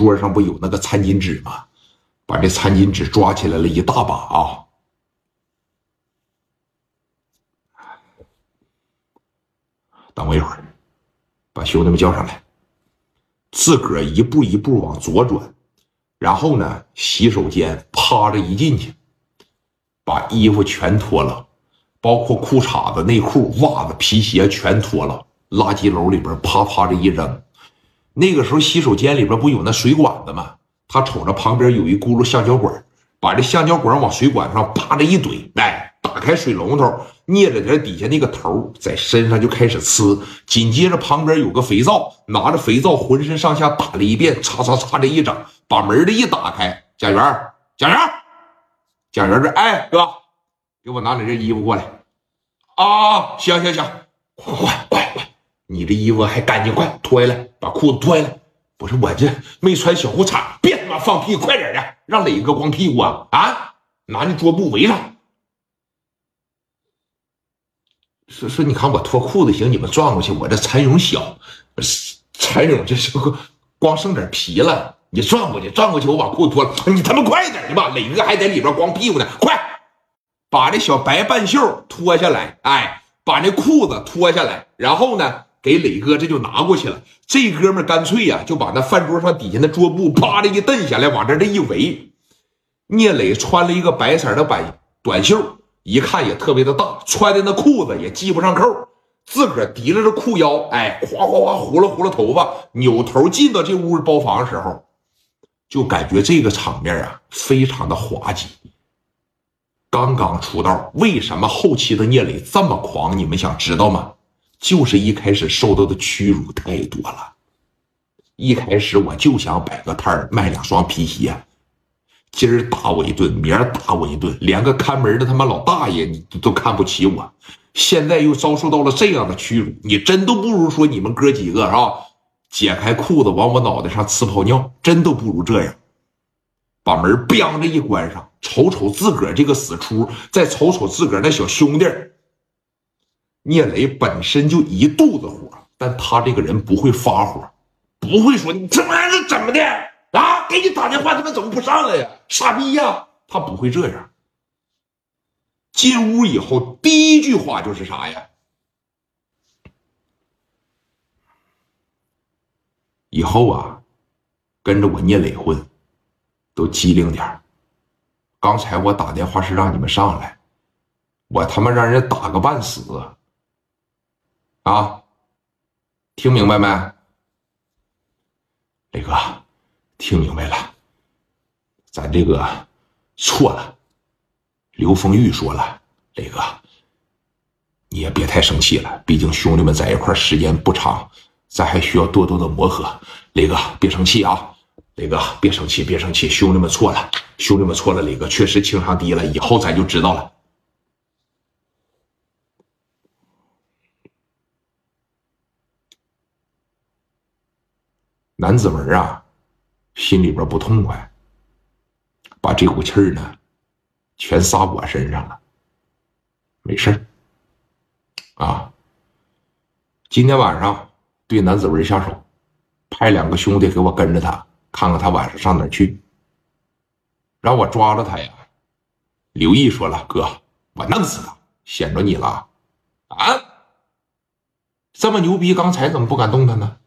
桌上不有那个餐巾纸吗？把这餐巾纸抓起来了一大把啊！等我一会儿，把兄弟们叫上来，自个儿一步一步往左转，然后呢，洗手间趴着一进去，把衣服全脱了，包括裤衩子、内裤、袜子、皮鞋全脱了，垃圾篓里边啪啪的一扔。那个时候洗手间里边不有那水管子吗？他瞅着旁边有一轱辘橡胶管，把这橡胶管往水管上啪的一怼，哎，打开水龙头，捏着点底下那个头，在身上就开始呲。紧接着旁边有个肥皂，拿着肥皂浑身上下打了一遍，擦擦擦这一整，把门的一打开，贾元，贾元，贾元这，哎哥，给我拿点这衣服过来。啊，行行行，快快快快，你这衣服还干净，快脱下来，把裤子脱下来。不是我这没穿小裤衩，别他妈放屁，快点的，让磊哥光屁股啊！啊，拿那桌布围上。说说，你看我脱裤子行，你们转过去，我这蚕蛹小，蚕蛹这是光剩点皮了，你转过去，转过去，我把裤子脱了，你他妈快点的吧！磊哥还在里边光屁股呢，快把这小白半袖脱下来，哎，把那裤子脱下来，然后呢？给磊哥这就拿过去了，这哥们干脆呀就把那饭桌上底下那桌布啪的一蹬下来，往这这一围。聂磊穿了一个白色的短短袖，一看也特别的大，穿的那裤子也系不上扣，自个儿提拉着裤腰，哎，哗哗哗呼噜呼噜头发，扭头进到这屋包房的时候，就感觉这个场面啊非常的滑稽。刚刚出道，为什么后期的聂磊这么狂？你们想知道吗？就是一开始受到的屈辱太多了，一开始我就想摆个摊儿卖两双皮鞋，今儿打我一顿，明儿打我一顿，连个看门的他妈老大爷你都看不起我，现在又遭受到了这样的屈辱，你真都不如说你们哥几个啊，解开裤子往我脑袋上呲泡尿，真都不如这样，把门梆的一关上，瞅瞅自个儿这个死出，再瞅瞅自个儿那小兄弟。聂磊本身就一肚子火，但他这个人不会发火，不会说你这玩意儿怎么的啊？给你打电话，他们怎么不上来呀？傻逼呀！他不会这样。进屋以后，第一句话就是啥呀？以后啊，跟着我聂磊混，都机灵点刚才我打电话是让你们上来，我他妈让人打个半死。啊，听明白没，磊哥？听明白了，咱这个错了。刘丰玉说了，磊哥，你也别太生气了，毕竟兄弟们在一块时间不长，咱还需要多多的磨合。磊哥，别生气啊！磊哥，别生气，别生气，兄弟们错了，兄弟们错了，磊哥确实情商低了，以后咱就知道了。南子文啊，心里边不痛快，把这股气儿呢，全撒我身上了。没事啊，今天晚上对南子文下手，派两个兄弟给我跟着他，看看他晚上上哪去，让我抓了他呀。刘毅说了：“哥，我弄死他，显着你了啊！这么牛逼，刚才怎么不敢动他呢？”